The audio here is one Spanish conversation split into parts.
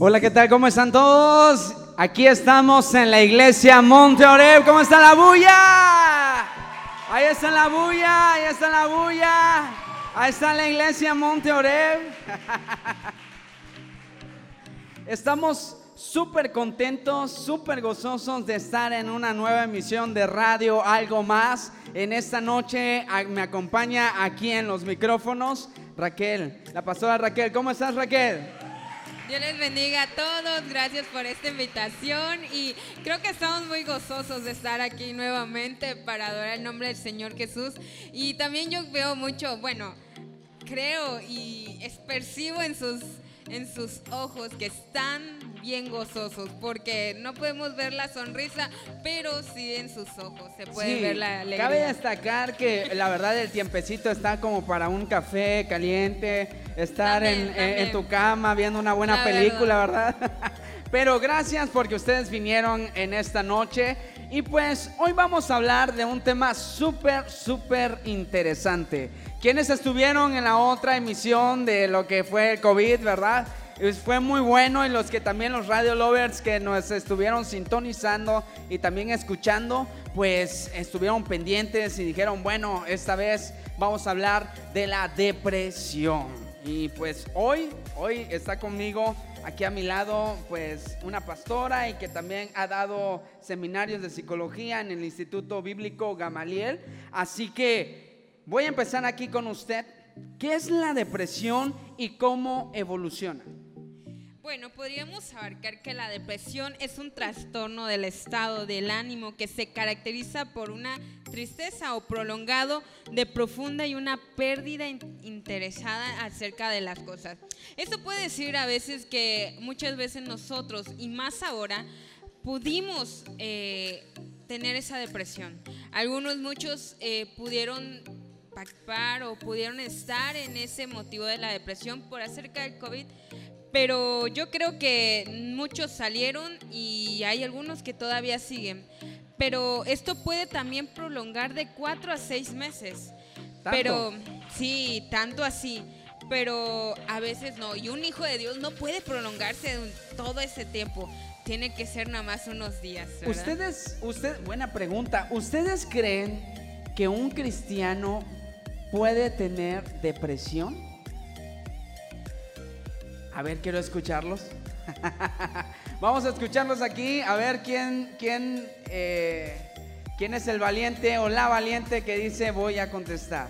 Hola, ¿qué tal? ¿Cómo están todos? Aquí estamos en la iglesia Monte Oreb. ¿Cómo está la bulla? Ahí está la bulla, ahí está la bulla. Ahí está la iglesia Monte Oreb. Estamos súper contentos, súper gozosos de estar en una nueva emisión de radio Algo Más. En esta noche me acompaña aquí en los micrófonos Raquel, la pastora Raquel. ¿Cómo estás Raquel? Dios les bendiga a todos, gracias por esta invitación y creo que estamos muy gozosos de estar aquí nuevamente para adorar el nombre del Señor Jesús. Y también yo veo mucho, bueno, creo y percibo en sus en sus ojos que están bien gozosos, porque no podemos ver la sonrisa, pero sí en sus ojos se puede ver la alegría. Cabe destacar que la verdad el tiempecito está como para un café caliente, estar en, tu cama viendo una buena película, ¿verdad? Pero gracias porque ustedes vinieron en esta noche y pues hoy vamos a hablar de un tema súper, súper interesante. Quienes estuvieron en la otra emisión de lo que fue el COVID, verdad? Fue muy bueno y los que también los radio lovers que nos estuvieron sintonizando y también escuchando, pues estuvieron pendientes y dijeron, bueno, esta vez vamos a hablar de la depresión. Y pues hoy, hoy está conmigo aquí a mi lado, pues una pastora y que también ha dado seminarios de psicología en el Instituto Bíblico Gamaliel. Así que Voy a empezar aquí con usted. ¿Qué es la depresión y cómo evoluciona? Bueno, podríamos abarcar que la depresión es un trastorno del estado del ánimo que se caracteriza por una tristeza o prolongado de profunda y una pérdida interesada acerca de las cosas. Esto puede decir a veces que muchas veces nosotros, y más ahora, pudimos eh, tener esa depresión. Algunos, muchos eh, pudieron o pudieron estar en ese motivo de la depresión por acerca del COVID. Pero yo creo que muchos salieron y hay algunos que todavía siguen. Pero esto puede también prolongar de cuatro a seis meses. Pero sí, tanto así. Pero a veces no. Y un hijo de Dios no puede prolongarse todo ese tiempo. Tiene que ser nada más unos días. Ustedes, usted, buena pregunta. ¿Ustedes creen que un cristiano puede tener depresión? A ver, quiero escucharlos. Vamos a escucharlos aquí, a ver quién, quién, eh, quién es el valiente o la valiente que dice voy a contestar.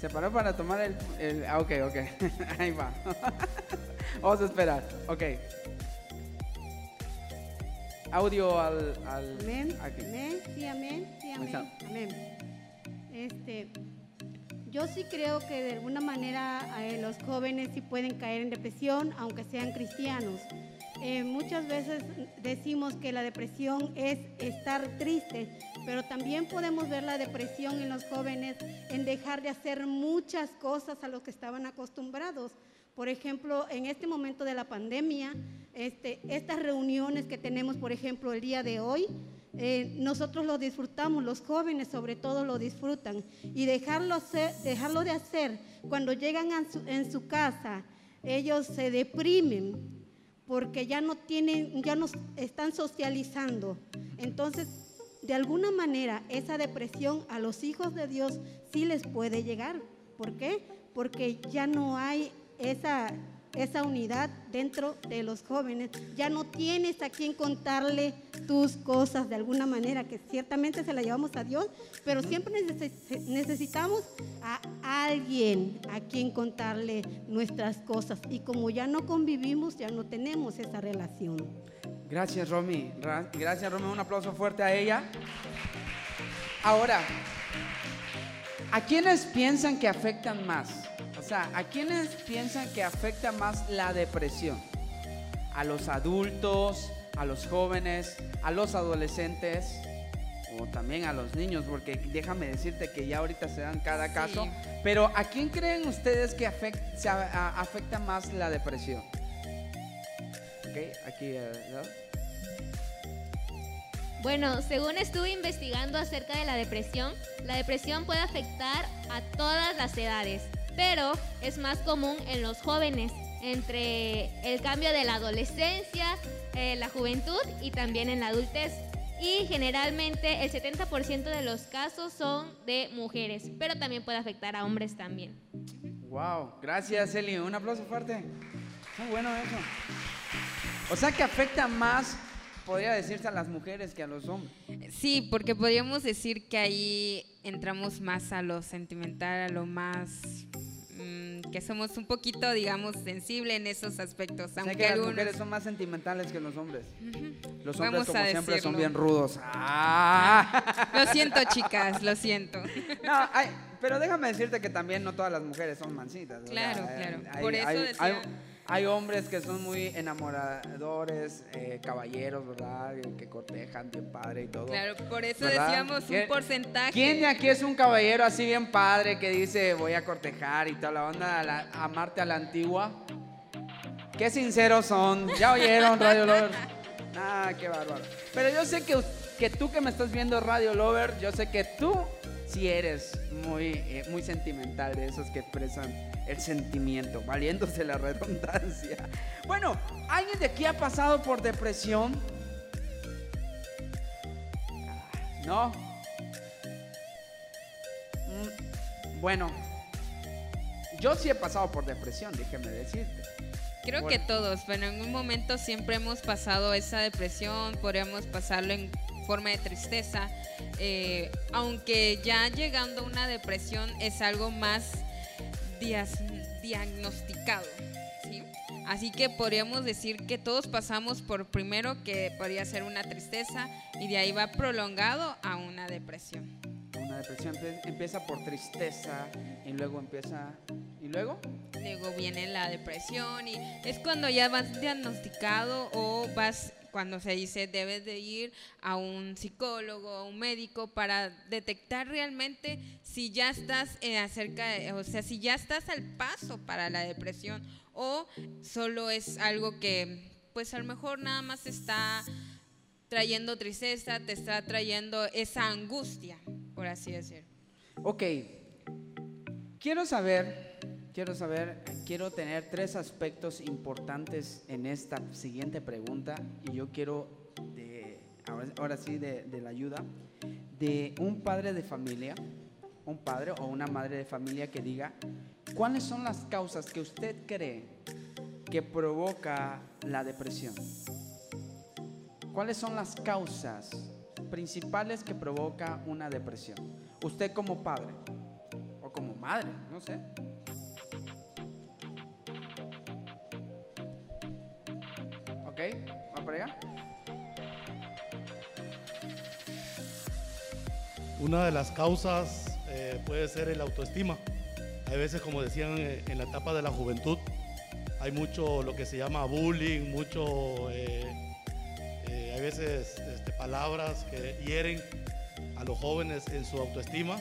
Se paró para tomar el... el ah, ok, ok. Ahí va. Vamos a esperar. Ok audio al, amén. Amén, sí, amén, sí, amén. Amén. Este, yo sí creo que de alguna manera eh, los jóvenes sí pueden caer en depresión, aunque sean cristianos. Eh, muchas veces decimos que la depresión es estar triste, pero también podemos ver la depresión en los jóvenes en dejar de hacer muchas cosas a lo que estaban acostumbrados. Por ejemplo, en este momento de la pandemia, este, estas reuniones que tenemos, por ejemplo, el día de hoy, eh, nosotros lo disfrutamos, los jóvenes sobre todo lo disfrutan. Y dejarlo, dejarlo de hacer cuando llegan en su casa, ellos se deprimen porque ya no tienen, ya no están socializando. Entonces, de alguna manera, esa depresión a los hijos de Dios sí les puede llegar. ¿Por qué? Porque ya no hay esa, esa unidad dentro de los jóvenes. Ya no tienes a quien contarle tus cosas de alguna manera, que ciertamente se la llevamos a Dios, pero siempre necesitamos a alguien a quien contarle nuestras cosas. Y como ya no convivimos, ya no tenemos esa relación. Gracias, Romy. Gracias, Romy. Un aplauso fuerte a ella. Ahora, ¿a quiénes piensan que afectan más? O sea, ¿a quiénes piensan que afecta más la depresión? ¿A los adultos, a los jóvenes, a los adolescentes o también a los niños? Porque déjame decirte que ya ahorita se dan cada caso. Pero ¿a quién creen ustedes que afecta, afecta más la depresión? Ok, aquí. Eh, bueno, según estuve investigando acerca de la depresión, la depresión puede afectar a todas las edades pero es más común en los jóvenes, entre el cambio de la adolescencia, eh, la juventud y también en la adultez. Y generalmente el 70% de los casos son de mujeres, pero también puede afectar a hombres también. Wow, gracias Eli, un aplauso fuerte. Muy bueno eso. O sea que afecta más, podría decirse a las mujeres que a los hombres. Sí, porque podríamos decir que ahí entramos más a lo sentimental, a lo más que somos un poquito, digamos, sensibles en esos aspectos. Aunque que las mujeres son más sentimentales que los hombres. Los hombres, como siempre, son bien rudos. Ah. Lo siento, chicas, lo siento. No, pero déjame decirte que también no todas las mujeres son mansitas. Claro, claro. Por eso decía... Hay hombres que son muy enamoradores, eh, caballeros, ¿verdad? Que cortejan bien padre y todo. Claro, por eso decíamos un porcentaje. ¿Quién de aquí es un caballero así bien padre que dice voy a cortejar y toda la onda, amarte a la antigua? Qué sinceros son. ¿Ya oyeron, Radio Lover? Ah, qué bárbaro. Pero yo sé que, que tú que me estás viendo, Radio Lover, yo sé que tú sí eres muy, eh, muy sentimental, de esos que expresan el sentimiento, valiéndose la redundancia. Bueno, ¿alguien de aquí ha pasado por depresión? ¿No? Mm, bueno, yo sí he pasado por depresión, déjeme decirte. Creo que todos, pero en un momento siempre hemos pasado esa depresión, podríamos pasarlo en forma de tristeza, eh, aunque ya llegando a una depresión es algo más diagnosticado. Así que podríamos decir que todos pasamos por primero que podría ser una tristeza y de ahí va prolongado a una depresión. Una depresión empieza por tristeza y luego empieza... ¿Y luego? Luego viene la depresión y es cuando ya vas diagnosticado o vas cuando se dice debes de ir a un psicólogo, a un médico para detectar realmente si ya estás eh, acerca, o sea, si ya estás al paso para la depresión o solo es algo que pues a lo mejor nada más está trayendo tristeza, te está trayendo esa angustia, por así decir. Ok, quiero saber quiero saber, quiero tener tres aspectos importantes en esta siguiente pregunta y yo quiero, de, ahora, sí, de la ayuda de un padre de familia, un padre o una madre de familia que diga cuáles son las causas que usted cree que provoca la depresión. ¿Cuáles son las causas principales que provoca una depresión? Usted como padre o como madre, no sé. Una de las causas eh, puede ser el autoestima. Hay veces, como decían eh, en la etapa de la juventud, hay mucho lo que se llama bullying, mucho, eh, hay veces este, palabras que hieren a los jóvenes en su autoestima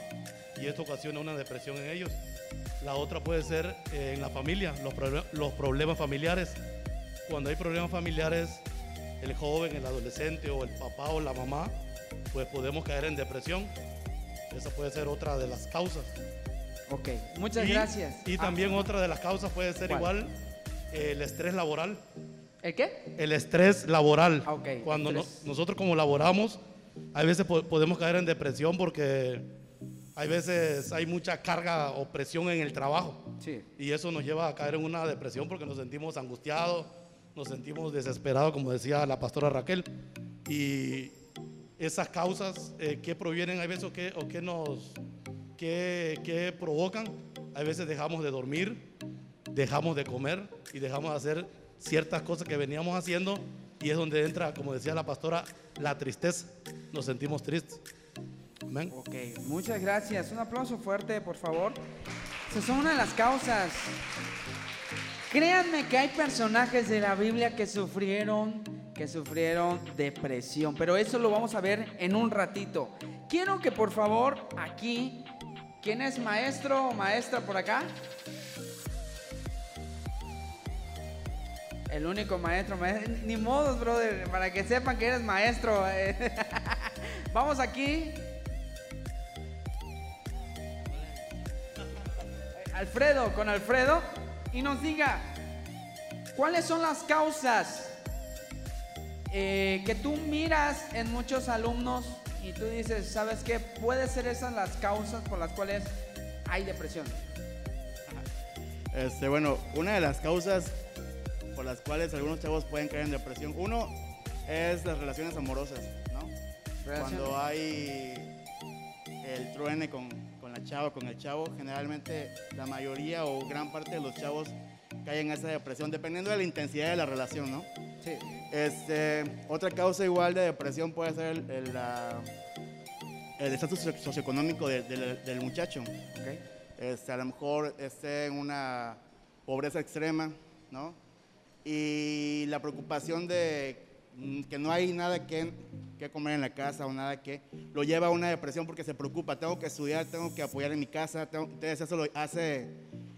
y esto ocasiona una depresión en ellos. La otra puede ser en la familia, los problemas familiares cuando hay problemas familiares, el joven, el adolescente o el papá o la mamá, pues podemos caer en depresión. Esa puede ser otra de las causas. Ok, muchas gracias. Y ah, también otra de las causas puede ser igual el estrés laboral. ¿El qué? El estrés laboral. Ah, Cuando nosotros como laboramos, a veces podemos caer en depresión porque hay veces hay mucha carga o presión en el trabajo. Sí. Y eso nos lleva a caer en una depresión porque nos sentimos angustiados, nos sentimos desesperados, como decía la pastora Raquel. Y esas causas eh, que provienen, hay veces, que, que nos, que, que provocan, a veces dejamos de dormir, dejamos de comer y dejamos de hacer ciertas cosas que veníamos haciendo y es donde entra, como decía la pastora, la tristeza. Nos sentimos tristes. Ok, muchas gracias. Un aplauso fuerte, por favor. Esas son una de las causas Créanme que hay personajes de la Biblia que sufrieron, que sufrieron depresión, pero eso lo vamos a ver en un ratito. Quiero que por favor aquí, ¿quién es maestro o maestra por acá? El único maestro, maestro, ni modos, brother, para que sepan que eres maestro. Vamos aquí. Alfredo, con Alfredo, y nos diga, ¿cuáles son las causas eh, que tú miras en muchos alumnos y tú dices, ¿sabes qué? Puede ser esas las causas por las cuales hay depresión. Este, bueno, una de las causas por las cuales algunos chavos pueden caer en depresión, uno es las relaciones amorosas, ¿no? Cuando hay el truene con, con la chava, con el chavo, generalmente la mayoría o gran parte de los chavos caen en esa depresión, dependiendo de la intensidad de la relación, ¿no? Sí. Este, otra causa igual de depresión puede ser el, el estatus socioeconómico del muchacho. Okay. Este, a lo mejor esté en una pobreza extrema, ¿no? Y la preocupación de que no hay nada que, que, comer en la casa o nada que lo lleva a una depresión porque se preocupa, tengo que estudiar, tengo que apoyar en mi casa, entonces eso lo hace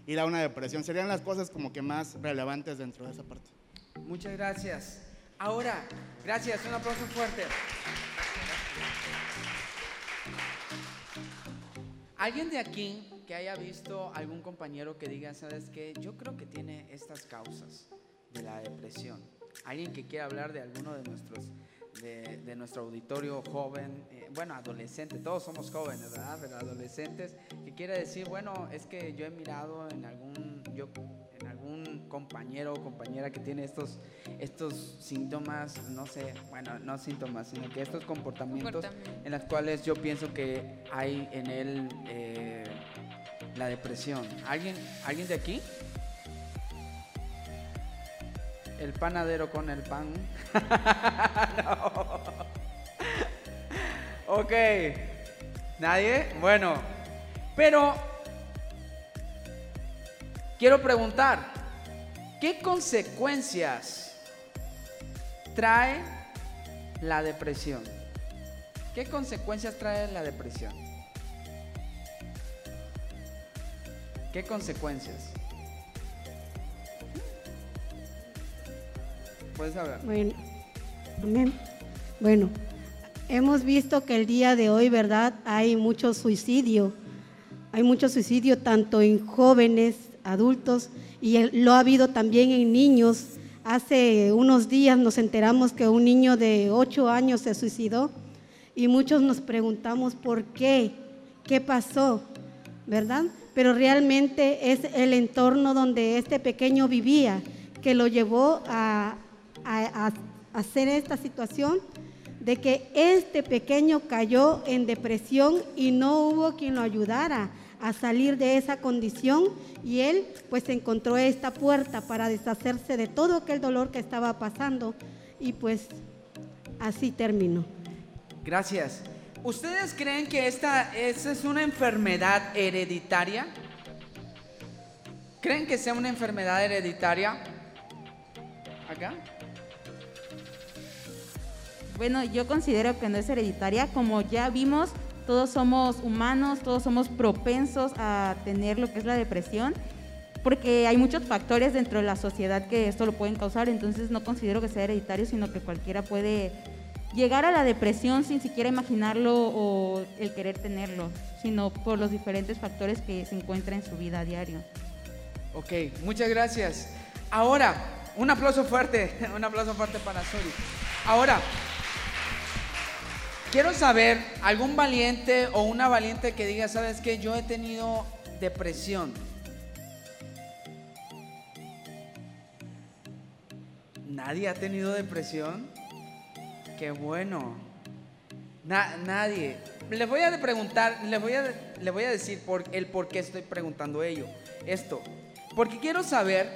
ir a una depresión. Serían las cosas como que más relevantes dentro de esa parte. Muchas gracias. Ahora, gracias, un aplauso fuerte. ¿Alguien de aquí que haya visto algún compañero que diga, sabes qué, yo creo que tiene estas causas de la depresión? Alguien que quiera hablar de alguno de nuestros, de, nuestro auditorio joven, eh, bueno, adolescente, todos somos jóvenes, ¿verdad? Pero adolescentes, que quiera decir, bueno, es que yo he mirado en algún, yo en algún compañero o compañera que tiene estos, estos síntomas, no sé, bueno, no síntomas, sino que estos comportamientos en los cuales yo pienso que hay en él eh, la depresión. ¿Alguien, ¿Alguien de aquí? El panadero con el pan. Ok. ¿Nadie? Bueno. Pero quiero preguntar, ¿qué consecuencias trae la depresión? ¿Qué consecuencias trae la depresión? ¿Qué consecuencias? Bueno, Bueno, hemos visto que el día de hoy, ¿verdad? Hay mucho suicidio. Hay mucho suicidio tanto en jóvenes, adultos, y lo ha habido también en niños. Hace unos días nos enteramos que un niño de 8 años se suicidó y muchos nos preguntamos por qué, qué pasó, ¿verdad? pero realmente es el entorno donde este pequeño vivía que lo llevó a, hacer esta situación de que este pequeño cayó en depresión y no hubo quien lo ayudara a salir de esa condición y él pues encontró esta puerta para deshacerse de todo aquel dolor que estaba pasando y pues así terminó. Gracias. ¿Ustedes creen que esta, es una enfermedad hereditaria? ¿Creen que sea una enfermedad hereditaria? ¿Acá? Bueno, yo considero que no es hereditaria. Como ya vimos, todos somos humanos, todos somos propensos a tener lo que es la depresión, porque hay muchos factores dentro de la sociedad que esto lo pueden causar, entonces no considero que sea hereditario, sino que cualquiera puede llegar a la depresión sin siquiera imaginarlo o el querer tenerlo, sino por los diferentes factores que se encuentran en su vida a diario. Ok, muchas gracias. Ahora, un aplauso fuerte, un aplauso fuerte para Suri. Ahora, quiero saber, algún valiente o una valiente que diga, ¿sabes qué? Yo he tenido depresión. ¿Nadie ha tenido depresión? Qué bueno. nadie. Les voy a preguntar, les voy a, voy a decir el por qué estoy preguntando ello. Esto. Porque quiero saber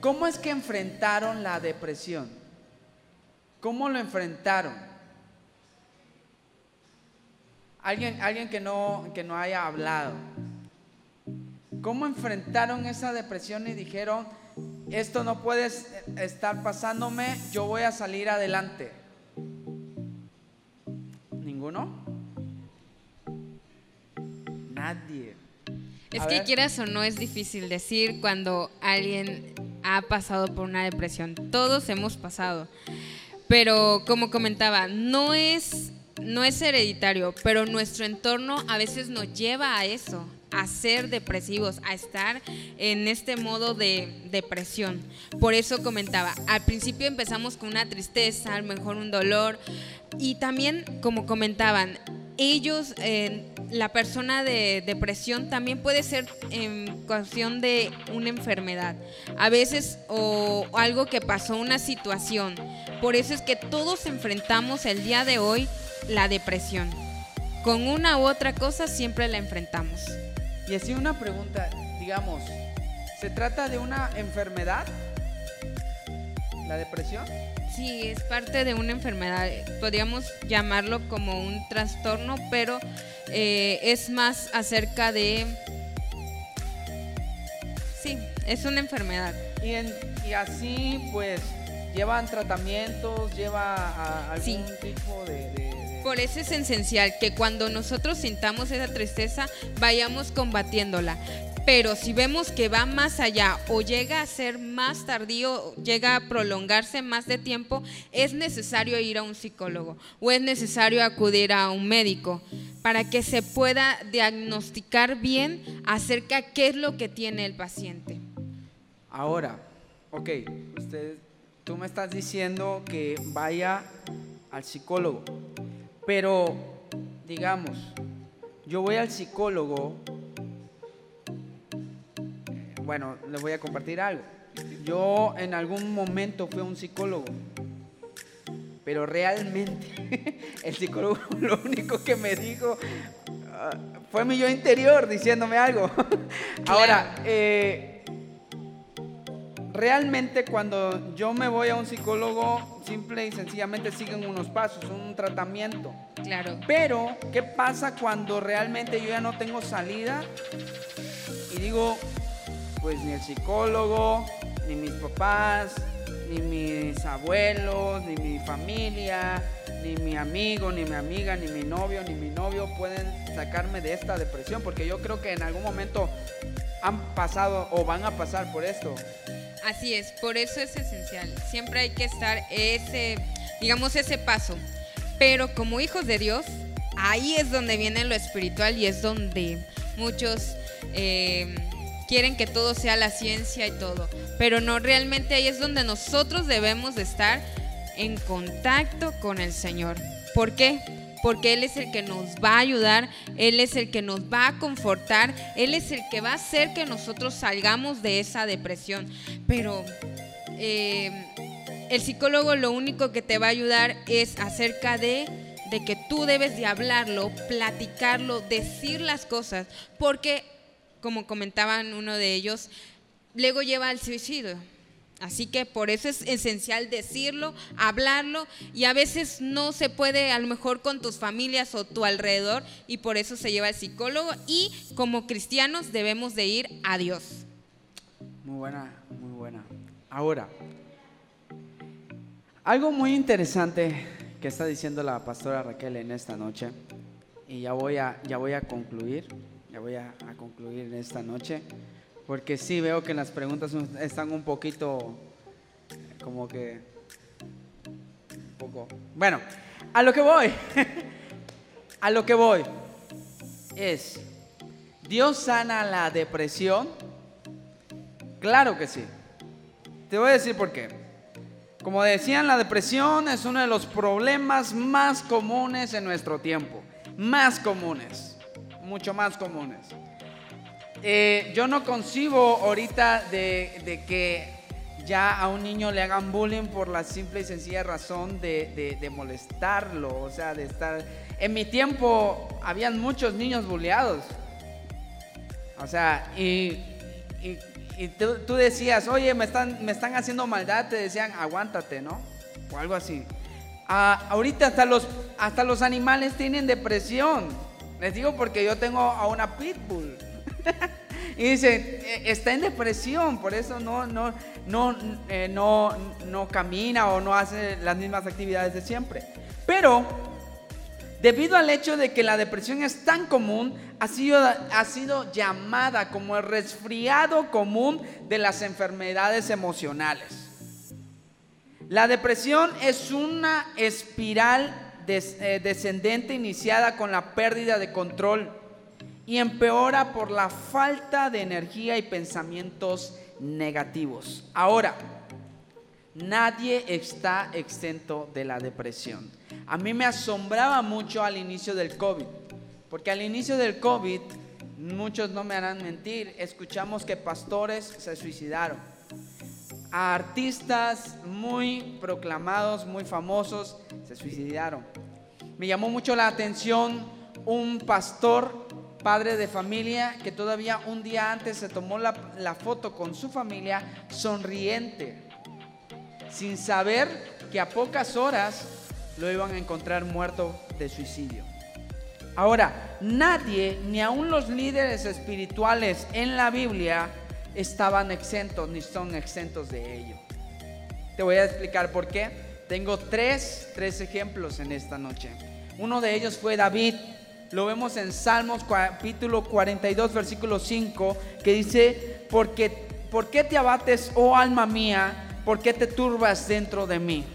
cómo es que enfrentaron la depresión. ¿Cómo lo enfrentaron? Alguien, alguien que, no, que no haya hablado. ¿Cómo enfrentaron esa depresión y dijeron, esto no puede estar pasándome, yo voy a salir adelante? ¿Ninguno? Nadie. Es que quieras o no es difícil decir cuando alguien ha pasado por una depresión. Todos hemos pasado. Pero como comentaba, no es, no es hereditario, pero nuestro entorno a veces nos lleva a eso. a ser depresivos, a estar en este modo de depresión. Por eso comentaba, al principio empezamos con una tristeza, a lo mejor un dolor, y también, como comentaban, ellos, la persona de depresión también puede ser en cuestión de una enfermedad, a veces o algo que pasó, una situación. Por eso es que todos enfrentamos el día de hoy la depresión. Con una u otra cosa siempre la enfrentamos. Y así una pregunta, digamos, ¿se trata de una enfermedad? ¿La depresión? Sí, es parte de una enfermedad. Podríamos llamarlo como un trastorno, pero eh, es más acerca de... Sí, es una enfermedad. Y, y así, pues, llevan tratamientos, lleva algún tipo de... Por eso es esencial que cuando nosotros sintamos esa tristeza, vayamos combatiéndola. Pero si vemos que va más allá o llega a ser más tardío, llega a prolongarse más de tiempo, es necesario ir a un psicólogo o es necesario acudir a un médico para que se pueda diagnosticar bien acerca de qué es lo que tiene el paciente. Ahora, ok, usted, tú me estás diciendo que vaya al psicólogo, pero digamos, yo voy al psicólogo bueno, les voy a compartir algo. Yo en algún momento fui a un psicólogo, pero realmente el psicólogo lo único que me dijo ah, fue mi yo interior diciéndome algo. Ahora, eh, realmente cuando yo me voy a un psicólogo, simple y sencillamente siguen unos pasos, un tratamiento. Claro. Pero, ¿qué pasa cuando realmente yo ya no tengo salida? Y digo, pues ni el psicólogo, ni mis papás, ni mis abuelos, ni mi familia, ni mi amigo, ni mi amiga, ni mi novio, ni mi novio pueden sacarme de esta depresión, porque yo creo que en algún momento han pasado o van a pasar por esto. Así es, por eso es esencial. Siempre hay que estar ese, digamos, ese paso. Pero como hijos de Dios, ahí es donde viene lo espiritual y es donde muchos eh, quieren que todo sea la ciencia y todo, pero no realmente ahí es donde nosotros debemos de estar en contacto con el Señor. ¿Por qué? Porque Él es el que nos va a ayudar, Él es el que nos va a confortar, Él es el que va a hacer que nosotros salgamos de esa depresión. Pero eh, el psicólogo lo único que te va a ayudar es acerca de de que tú debes de hablarlo, platicarlo, decir las cosas, porque como comentaban uno de ellos, luego lleva al suicidio. Así que por eso es esencial decirlo, hablarlo y a veces no se puede a lo mejor con tus familias o tu alrededor y por eso se lleva al psicólogo y como cristianos debemos de ir a Dios. Muy buena, muy buena. Ahora, algo muy interesante que está diciendo la pastora Raquel en esta noche y ya voy a, ya voy a concluir ya voy a, concluir en esta noche, porque sí veo que las preguntas están un poquito como que un poco. Bueno, a lo que voy, a lo que voy es, ¿Dios sana la depresión? Claro que sí. Te voy a decir por qué. Como decían, la depresión es uno de los problemas más comunes en nuestro tiempo. Más comunes mucho más comunes. Eh, yo no concibo ahorita de, que ya a un niño le hagan bullying por la simple y sencilla razón de, molestarlo, o sea, de estar... En mi tiempo habían muchos niños bulleados. O sea, y, tú, decías, oye, me están, me están haciendo maldad, te decían, aguántate, ¿no? O algo así. Ah, ahorita hasta los, hasta los animales tienen depresión. Les digo porque yo tengo a una pitbull. y dice, e, está en depresión, por eso no, no, no, eh, no, no camina o no hace las mismas actividades de siempre. Pero, debido al hecho de que la depresión es tan común, ha sido, ha sido llamada como el resfriado común de las enfermedades emocionales. La depresión es una espiral eh, descendente iniciada con la pérdida de control y empeora por la falta de energía y pensamientos negativos. Ahora, nadie está exento de la depresión. A mí me asombraba mucho al inicio del COVID, porque al inicio del COVID, muchos no me harán mentir, escuchamos que pastores se suicidaron. A artistas muy proclamados, muy famosos, se suicidaron. Me llamó mucho la atención un pastor, padre de familia, que todavía un día antes se tomó la, la foto con su familia sonriente, sin saber que a pocas horas lo iban a encontrar muerto de suicidio. Ahora, nadie, ni aun los líderes espirituales en la Biblia, estaban exentos ni son exentos de ello. Te voy a explicar por qué. Tengo tres, tres ejemplos en esta noche. Uno de ellos fue David. Lo vemos en Salmos capítulo 42, versículo 5, que dice, porque, ¿por qué te abates, oh alma mía? ¿Por qué te turbas dentro de mí?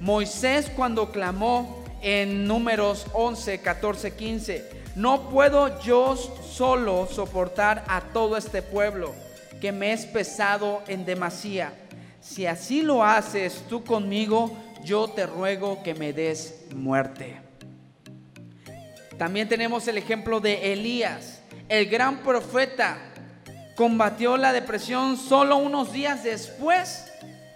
Moisés cuando clamó en números 11, 14, 15, no puedo yo solo soportar a todo este pueblo que me es pesado en demasía. Si así lo haces tú conmigo, yo te ruego que me des muerte. También tenemos el ejemplo de Elías, el gran profeta. Combatió la depresión solo unos días después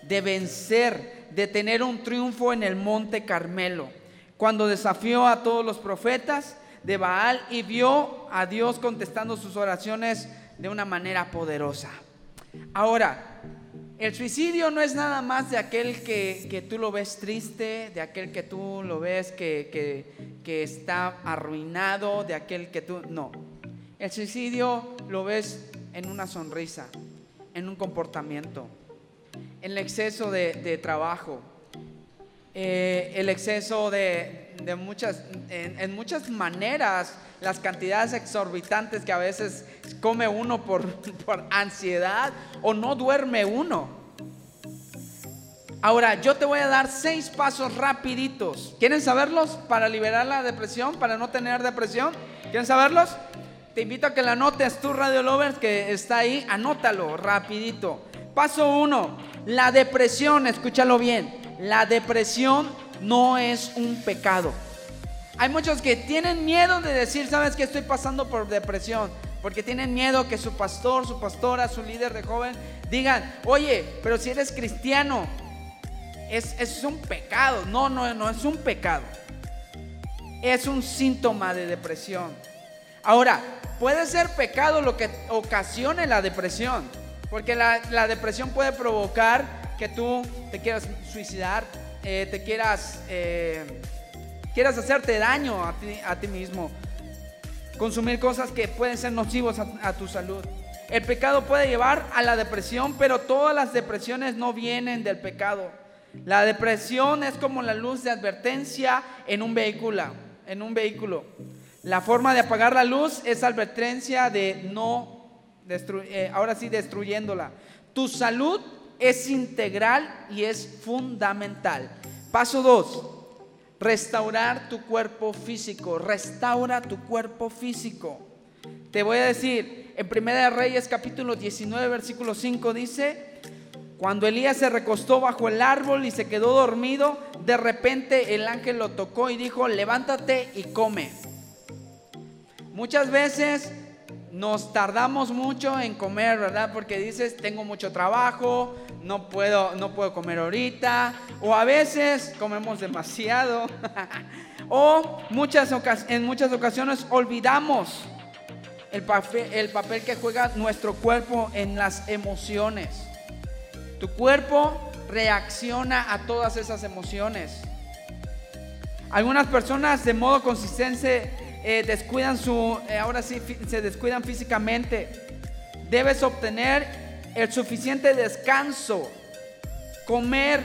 de vencer de tener un triunfo en el monte Carmelo, cuando desafió a todos los profetas de Baal y vio a Dios contestando sus oraciones de una manera poderosa. Ahora, el suicidio no es nada más de aquel que, tú lo ves triste, de aquel que tú lo ves que, que está arruinado, de aquel que tú... No, el suicidio lo ves en una sonrisa, en un comportamiento, el exceso de, trabajo, eh, el exceso de, muchas, en, muchas maneras, las cantidades exorbitantes que a veces come uno por, por ansiedad o no duerme uno. Ahora, yo te voy a dar seis pasos rapiditos. ¿Quieren saberlos para liberar la depresión, para no tener depresión? ¿Quieren saberlos? Te invito a que la anotes tú, Radio Lovers, que está ahí, anótalo rapidito. Paso uno, la depresión, escúchalo bien, la depresión no es un pecado. Hay muchos que tienen miedo de decir, sabes que estoy pasando por depresión, porque tienen miedo que su pastor, su pastora, su líder de joven digan, oye, pero si eres cristiano, es, es un pecado. No, no, no es un pecado. Es un síntoma de depresión. Ahora, puede ser pecado lo que ocasione la depresión. Porque la, depresión puede provocar que tú te quieras suicidar, eh, te quieras, eh, quieras hacerte daño a ti, a ti, mismo, consumir cosas que pueden ser nocivos a, a tu salud. El pecado puede llevar a la depresión, pero todas las depresiones no vienen del pecado. La depresión es como la luz de advertencia en un vehículo, en un vehículo. La forma de apagar la luz es advertencia de no eh, ahora sí destruyéndola. Tu salud es integral y es fundamental. Paso 2. Restaurar tu cuerpo físico. Restaura tu cuerpo físico. Te voy a decir, en Primera de Reyes capítulo 19 versículo 5 dice, cuando Elías se recostó bajo el árbol y se quedó dormido, de repente el ángel lo tocó y dijo, levántate y come. Muchas veces nos tardamos mucho en comer, ¿verdad? Porque dices, tengo mucho trabajo, no puedo, no puedo comer ahorita, o a veces comemos demasiado, o muchas en muchas ocasiones olvidamos el papel, el papel que juega nuestro cuerpo en las emociones. Tu cuerpo reacciona a todas esas emociones. Algunas personas de modo consistente eh, descuidan su, eh, ahora sí se descuidan físicamente. Debes obtener el suficiente descanso, comer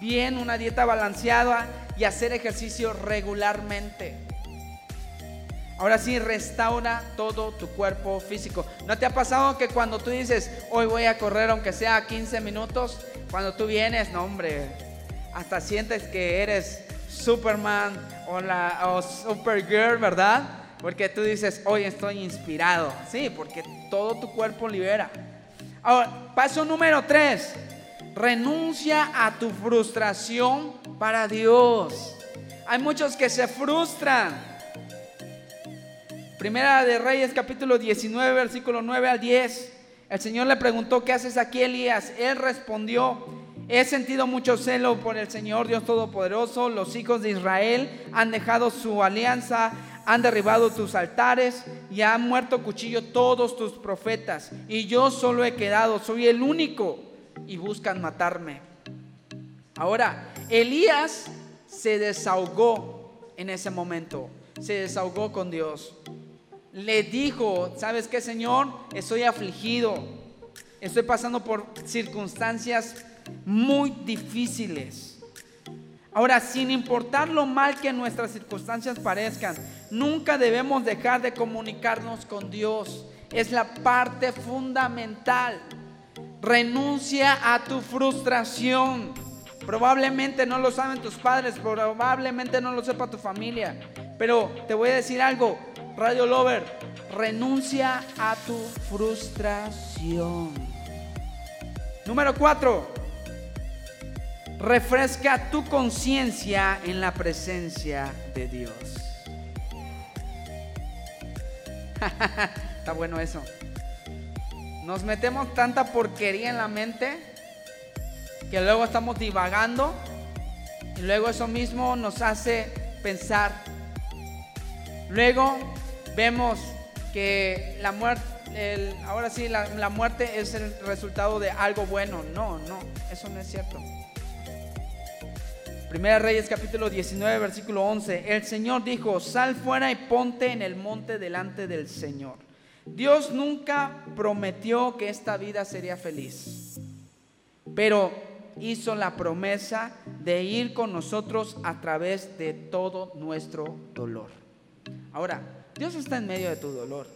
bien, una dieta balanceada y hacer ejercicio regularmente. Ahora sí, restaura todo tu cuerpo físico. ¿No te ha pasado que cuando tú dices, hoy voy a correr aunque sea 15 minutos, cuando tú vienes, no hombre, hasta sientes que eres Superman o, la, Supergirl, ¿verdad? Porque tú dices, hoy estoy inspirado. Sí, porque todo tu cuerpo libera. Ahora, paso número tres. Renuncia a tu frustración para Dios. Hay muchos que se frustran. Primera de Reyes capítulo 19, versículo 9 al 10. El Señor le preguntó, ¿qué haces aquí, Elías? Él respondió, he sentido mucho celo por el Señor Dios Todopoderoso. Los hijos de Israel han dejado su alianza, han derribado tus altares y han muerto cuchillo todos tus profetas. Y yo solo he quedado, soy el único y buscan matarme. Ahora, Elías se desahogó en ese momento, se desahogó con Dios le dijo, ¿sabes qué, Señor? Estoy afligido, estoy pasando por circunstancias muy difíciles. Ahora, sin importar lo mal que nuestras circunstancias parezcan, nunca debemos dejar de comunicarnos con Dios. Es la parte fundamental. Renuncia a tu frustración. Probablemente no lo saben tus padres, probablemente no lo sepa tu familia. Pero te voy a decir algo, Radio Lover, renuncia a tu frustración. Número cuatro, refresca tu conciencia en la presencia de Dios. Está bueno eso. Nos metemos tanta porquería en la mente que luego estamos divagando y luego eso mismo nos hace pensar. Luego vemos que la muerte, ahora sí, la, muerte es el resultado de algo bueno. No, no, eso no es cierto. Primera Reyes capítulo 19, versículo 11. El Señor dijo, sal fuera y ponte en el monte delante del Señor. Dios nunca prometió que esta vida sería feliz, pero hizo la promesa de ir con nosotros a través de todo nuestro dolor. Ahora, Dios está en medio de tu dolor,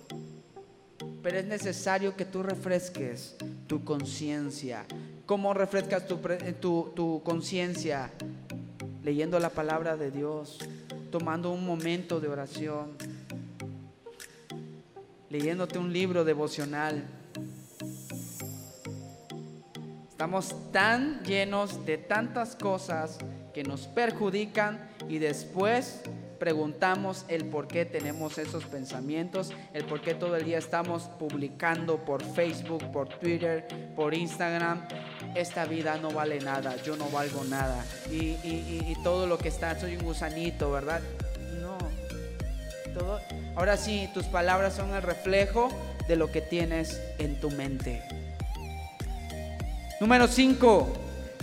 pero es necesario que tú refresques tu conciencia. ¿Cómo refrescas tu, tu conciencia? Leyendo la palabra de Dios, tomando un momento de oración, leyéndote un libro devocional. Estamos tan llenos de tantas cosas que nos perjudican y después preguntamos el por qué tenemos esos pensamientos, el por qué todo el día estamos publicando por Facebook, por Twitter, por Instagram. Esta vida no vale nada, yo no valgo nada. Y, todo lo que está, soy un gusanito, ¿verdad? No. Todo, ahora sí, tus palabras son el reflejo de lo que tienes en tu mente. Número 5.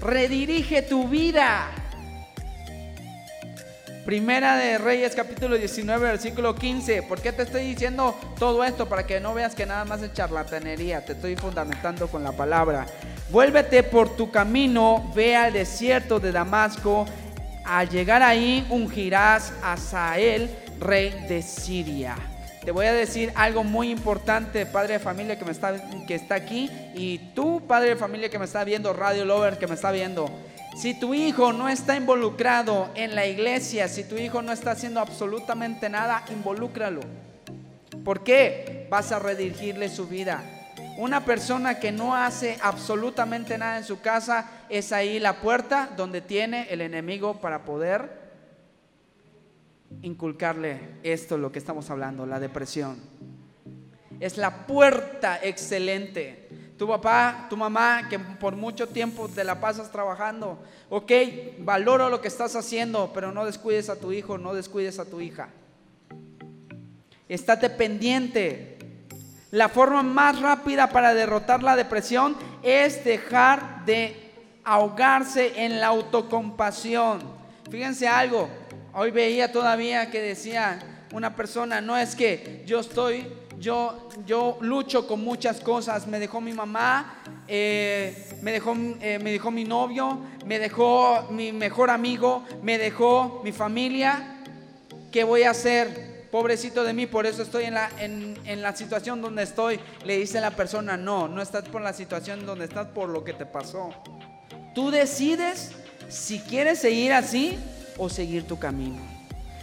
Redirige tu vida. Primera de Reyes capítulo 19 versículo 15. ¿Por qué te estoy diciendo todo esto? Para que no veas que nada más es charlatanería. Te estoy fundamentando con la palabra. Vuélvete por tu camino, ve al desierto de Damasco. Al llegar ahí ungirás a Sael, rey de Siria. Te voy a decir algo muy importante, padre de familia que, está, que está aquí, y tú, padre de familia que me está viendo, Radio Lover que me está viendo. Si tu hijo no está involucrado en la iglesia, si tu hijo no está haciendo absolutamente nada, involúcralo. ¿Por qué? Vas a redirigirle su vida. Una persona que no hace absolutamente nada en su casa es ahí la puerta donde tiene el enemigo para poder inculcarle esto, lo que estamos hablando, la depresión. Es la puerta excelente tu papá, tu mamá, que por mucho tiempo te la pasas trabajando. Ok, valoro lo que estás haciendo, pero no descuides a tu hijo, no descuides a tu hija. Estate pendiente. La forma más rápida para derrotar la depresión es dejar de ahogarse en la autocompasión. Fíjense algo, hoy veía todavía que decía una persona, no es que yo estoy yo, yo lucho con muchas cosas. Me dejó mi mamá, eh, me, dejó, eh, me dejó mi novio, me dejó mi mejor amigo, me dejó mi familia. ¿Qué voy a hacer? Pobrecito de mí, por eso estoy en la, en, en la situación donde estoy. Le dice la persona, no, no estás por la situación donde estás, por lo que te pasó. Tú decides si quieres seguir así o seguir tu camino.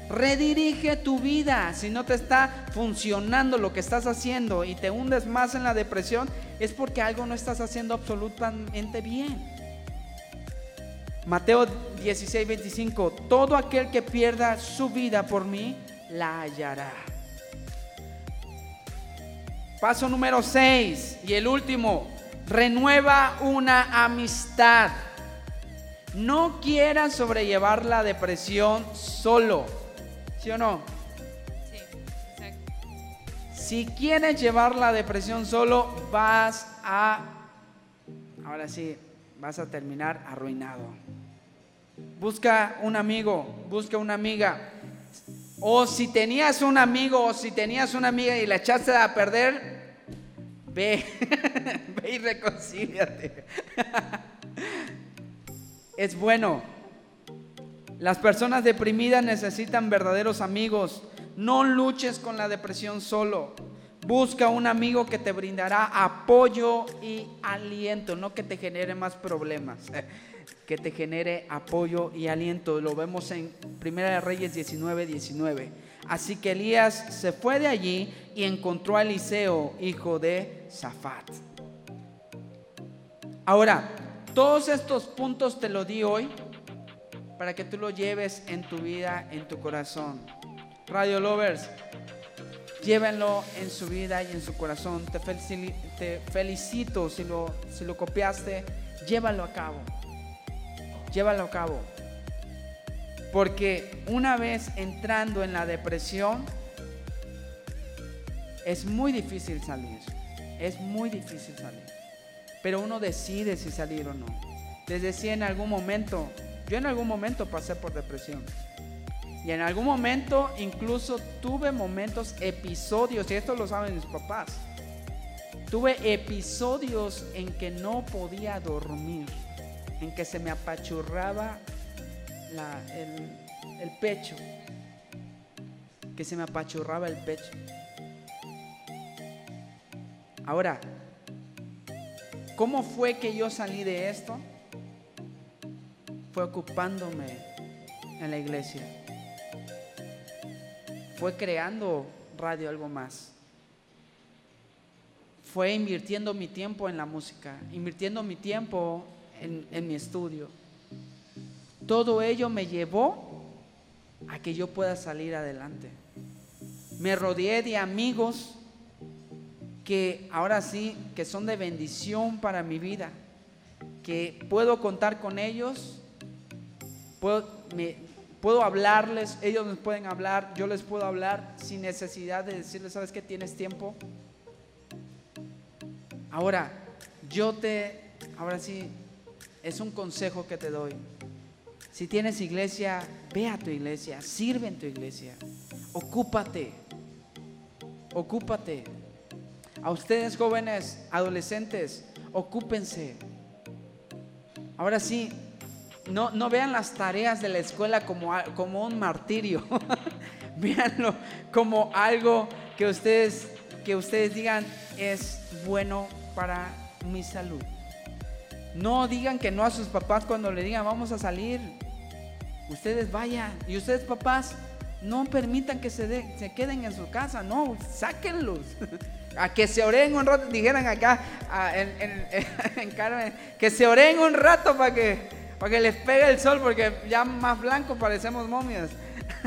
Redirige tu vida. Si no te está funcionando lo que estás haciendo y te hundes más en la depresión, es porque algo no estás haciendo absolutamente bien. Mateo 16, 25. Todo aquel que pierda su vida por mí, la hallará. Paso número 6 y el último. Renueva una amistad. No quieras sobrellevar la depresión solo. ¿Sí o no? Sí, exacto. Si quieres llevar la depresión solo, vas a, ahora sí, vas a terminar arruinado. Busca un amigo, busca una amiga. O si tenías un amigo o si tenías una amiga y la echaste a perder, ve, ve y reconcíliate. es bueno las personas deprimidas necesitan verdaderos amigos. No luches con la depresión solo. Busca un amigo que te brindará apoyo y aliento, no que te genere más problemas, que te genere apoyo y aliento. Lo vemos en Primera de Reyes 19, 19. Así que Elías se fue de allí y encontró a Eliseo, hijo de Zafat. Ahora, todos estos puntos te lo di hoy para que tú lo lleves en tu vida, en tu corazón. Radio Lovers, llévenlo en su vida y en su corazón. Te, felicito, si, lo, si lo copiaste, llévalo a cabo. Llévalo a cabo. Porque una vez entrando en la depresión, es muy difícil salir. Es muy difícil salir. Pero uno decide si salir o no. Les decía en algún momento, yo en algún momento pasé por depresión. Y en algún momento incluso tuve momentos, episodios, y esto lo saben mis papás. Tuve episodios en que no podía dormir, en que se me apachurraba el, el pecho, que se me apachurraba el pecho. Ahora, ¿cómo fue que yo salí de esto? Fue ocupándome en la iglesia. Fue creando radio algo más. Fue invirtiendo mi tiempo en la música, invirtiendo mi tiempo en, en mi estudio. Todo ello me llevó a que yo pueda salir adelante. Me rodeé de amigos que ahora sí, que son de bendición para mi vida, que puedo contar con ellos Puedo, me, puedo hablarles, ellos me pueden hablar, yo les puedo hablar sin necesidad de decirles, ¿sabes que tienes tiempo? Ahora, yo te, ahora sí, es un consejo que te doy. Si tienes iglesia, ve a tu iglesia, sirve en tu iglesia, ocúpate, ocúpate. A ustedes jóvenes, adolescentes, ocúpense. Ahora sí, no, vean las tareas de la escuela como, como un martirio. Véanlo como algo que ustedes, que ustedes digan es bueno para mi salud. No digan que no a sus papás cuando le digan vamos a salir. Ustedes vayan. Y ustedes papás, no permitan que se, se queden en su casa. No, sáquenlos. A que se oren un rato, dijeran acá en, en Carmen, que se oren un rato para que para que les pegue el sol, porque ya más blanco parecemos momias.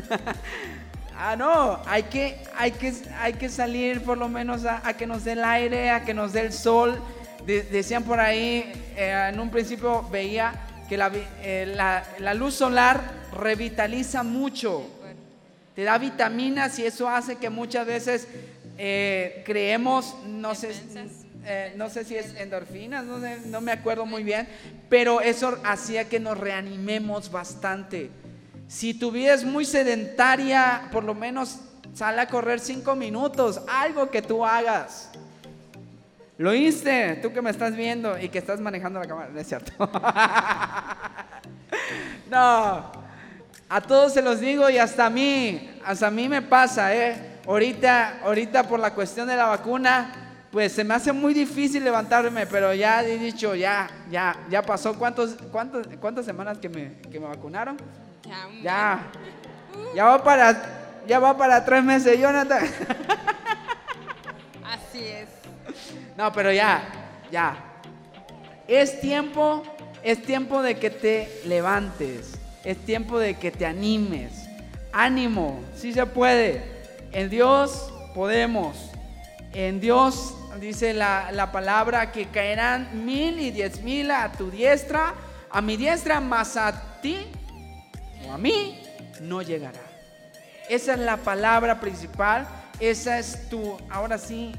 ah, no, hay que, hay, que, hay que salir por lo menos a, que nos dé el aire, a que nos dé el sol. decían por ahí, eh, en un principio veía que eh, la, la, luz solar revitaliza mucho, te da vitaminas y eso hace que muchas veces eh, creemos, no sé, eh, no sé si es endorfinas, no, me acuerdo muy bien, pero eso hacía que nos reanimemos bastante. Si tu vida es muy sedentaria, por lo menos sale a correr cinco minutos, algo que tú hagas. Lo hice, tú que me estás viendo y que estás manejando la cámara, no es cierto. no, a todos se los digo y hasta a mí, hasta a mí me pasa, ¿eh? Ahorita, ahorita por la cuestión de la vacuna, pues se me hace muy difícil levantarme, pero ya he dicho, ya, ya, ya pasó. ¿Cuántos, cuántos, ¿Cuántas semanas que me, que me vacunaron? Ya. Ya va para, ya va para tres meses, Jonathan. Así es. No, pero ya, ya. Es tiempo, es tiempo de que te levantes. Es tiempo de que te animes. Ánimo, si se puede. En Dios podemos. En Dios dice la, la, palabra que caerán mil y diez mil a tu diestra, a mi diestra, más a ti o a mí no llegará. Esa es la palabra principal. Esa es tu, ahora sí,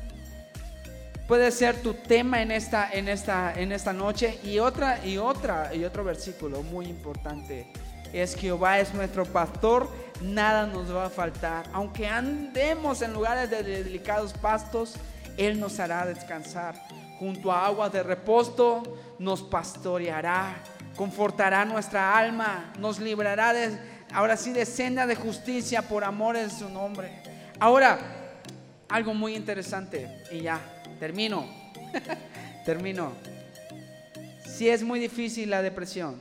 puede ser tu tema en esta, en esta, en esta noche. Y otra, y otra, y otro versículo muy importante es Jehová es nuestro pastor, nada nos va a faltar. Aunque andemos en lugares de delicados pastos, Él nos hará descansar. Junto a aguas de reposo nos pastoreará, confortará nuestra alma, nos librará de, ahora sí, de senda de justicia por amor de su nombre. Ahora, algo muy interesante, y ya, termino, termino. Si es muy difícil la depresión,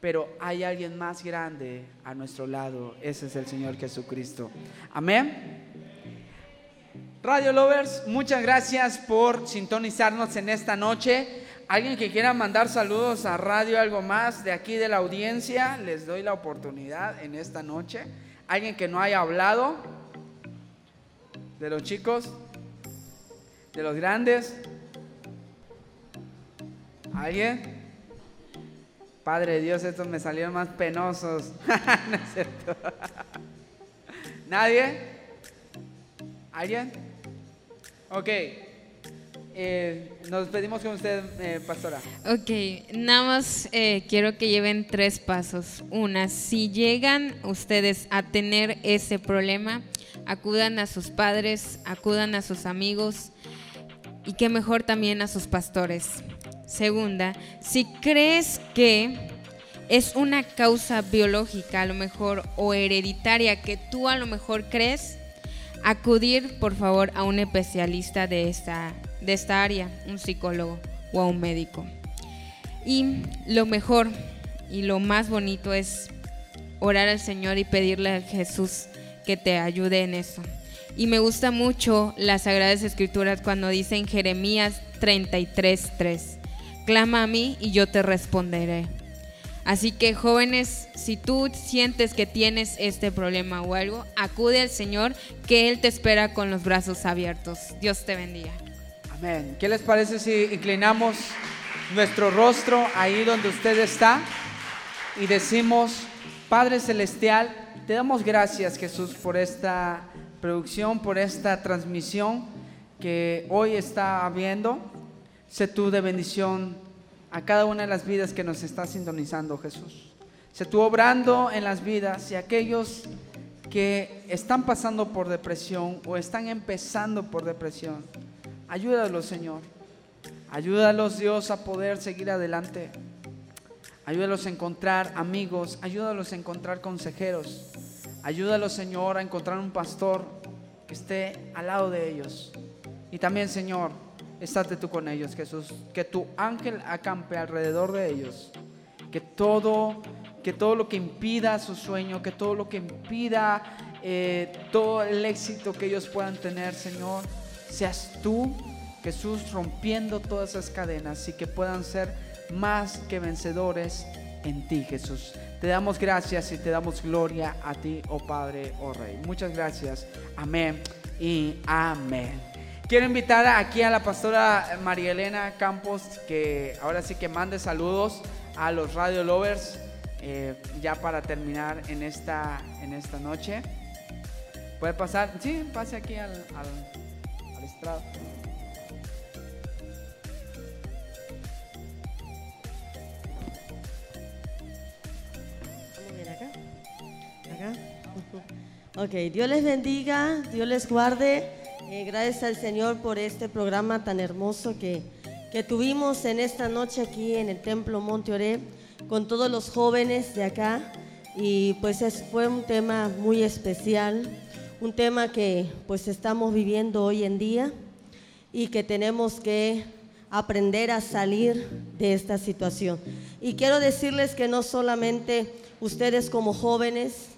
pero hay alguien más grande a nuestro lado, ese es el Señor Jesucristo. Amén. Radio Lovers, muchas gracias por sintonizarnos en esta noche. Alguien que quiera mandar saludos a radio, algo más de aquí de la audiencia, les doy la oportunidad en esta noche. Alguien que no haya hablado, de los chicos, de los grandes. ¿Alguien? Padre Dios, estos me salieron más penosos. ¿Nadie? ¿Alguien? Ok. Eh, nos despedimos con usted, eh, pastora. Ok, nada más eh, quiero que lleven tres pasos. Una, si llegan ustedes a tener ese problema, acudan a sus padres, acudan a sus amigos y que mejor también a sus pastores. Segunda, si crees que es una causa biológica a lo mejor o hereditaria que tú a lo mejor crees, acudir por favor a un especialista de esta, de esta área, un psicólogo o a un médico. Y lo mejor y lo más bonito es orar al Señor y pedirle a Jesús que te ayude en eso. Y me gusta mucho las Sagradas Escrituras cuando dicen Jeremías 33:3, clama a mí y yo te responderé. Así que jóvenes, si tú sientes que tienes este problema o algo, acude al Señor, que Él te espera con los brazos abiertos. Dios te bendiga. Amén. ¿Qué les parece si inclinamos nuestro rostro ahí donde usted está y decimos, Padre Celestial, te damos gracias Jesús por esta producción, por esta transmisión que hoy está habiendo. Sé tú de bendición a cada una de las vidas que nos está sintonizando, Jesús. Se tú obrando en las vidas y aquellos que están pasando por depresión o están empezando por depresión. Ayúdalos, Señor. Ayúdalos, Dios, a poder seguir adelante. Ayúdalos a encontrar amigos. Ayúdalos a encontrar consejeros. Ayúdalos, Señor, a encontrar un pastor que esté al lado de ellos. Y también, Señor, estate tú con ellos, Jesús. Que tu ángel acampe alrededor de ellos. Que todo, que todo lo que impida su sueño, que todo lo que impida eh, todo el éxito que ellos puedan tener, Señor, seas tú, Jesús, rompiendo todas esas cadenas y que puedan ser más que vencedores en ti, Jesús. Te damos gracias y te damos gloria a ti, oh Padre, oh Rey. Muchas gracias. Amén y amén. Quiero invitar aquí a la pastora María Elena Campos que ahora sí que mande saludos a los Radio Lovers eh, ya para terminar en esta, en esta noche. ¿Puede pasar? Sí, pase aquí al, al, al estrado. acá? Ok, Dios les bendiga, Dios les guarde. Eh, gracias al Señor por este programa tan hermoso que, que tuvimos en esta noche aquí en el Templo Monte Oré con todos los jóvenes de acá. Y pues fue un tema muy especial, un tema que pues estamos viviendo hoy en día y que tenemos que aprender a salir de esta situación. Y quiero decirles que no solamente ustedes como jóvenes,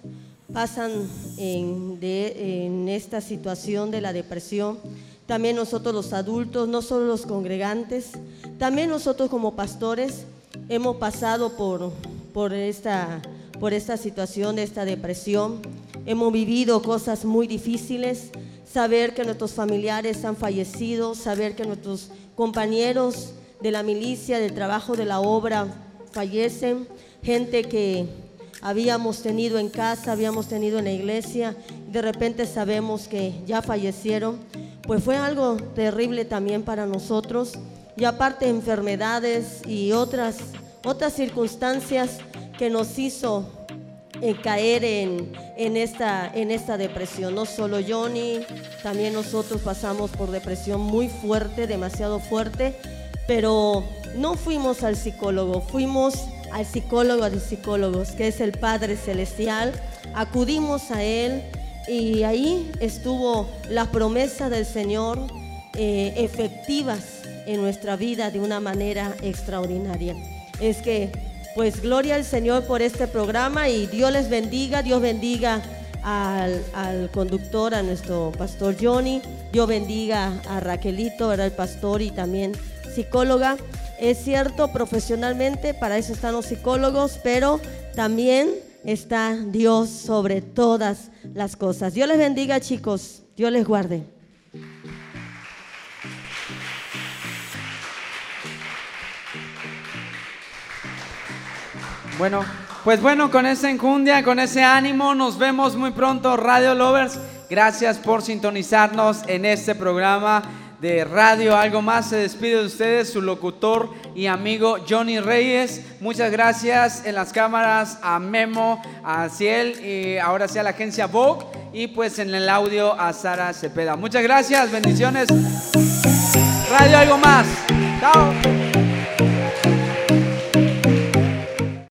pasan en, en esta situación de la depresión. También nosotros los adultos, no solo los congregantes, también nosotros como pastores hemos pasado por, por, esta, por esta situación de esta depresión. Hemos vivido cosas muy difíciles, saber que nuestros familiares han fallecido, saber que nuestros compañeros de la milicia, del trabajo de la obra fallecen, gente que habíamos tenido en casa, habíamos tenido en la iglesia, de repente sabemos que ya fallecieron, pues fue algo terrible también para nosotros. Y aparte enfermedades y otras, otras circunstancias que nos hizo eh, caer en, en, esta, en esta depresión. No solo Johnny, también nosotros pasamos por depresión muy fuerte, demasiado fuerte, pero no fuimos al psicólogo, fuimos al psicólogo de psicólogos, que es el Padre Celestial. Acudimos a Él y ahí estuvo la promesa del Señor eh, efectivas en nuestra vida de una manera extraordinaria. Es que, pues, gloria al Señor por este programa y Dios les bendiga, Dios bendiga al, al, conductor, a nuestro pastor Johnny. Dios bendiga a Raquelito, era el pastor y también psicóloga. Es cierto, profesionalmente, para eso están los psicólogos, pero también está Dios sobre todas las cosas. Dios les bendiga, chicos. Dios les guarde. Bueno, pues bueno, con esa enjundia, con ese ánimo, nos vemos muy pronto, Radio Lovers. Gracias por sintonizarnos en este programa de Radio Algo Más. Se despide de ustedes su locutor y amigo Johnny Reyes. Muchas gracias en las cámaras a Memo, a Ciel y ahora sí a la agencia Vogue y pues en el audio a Sara Cepeda. Muchas gracias, bendiciones. Radio Algo Más. Chao.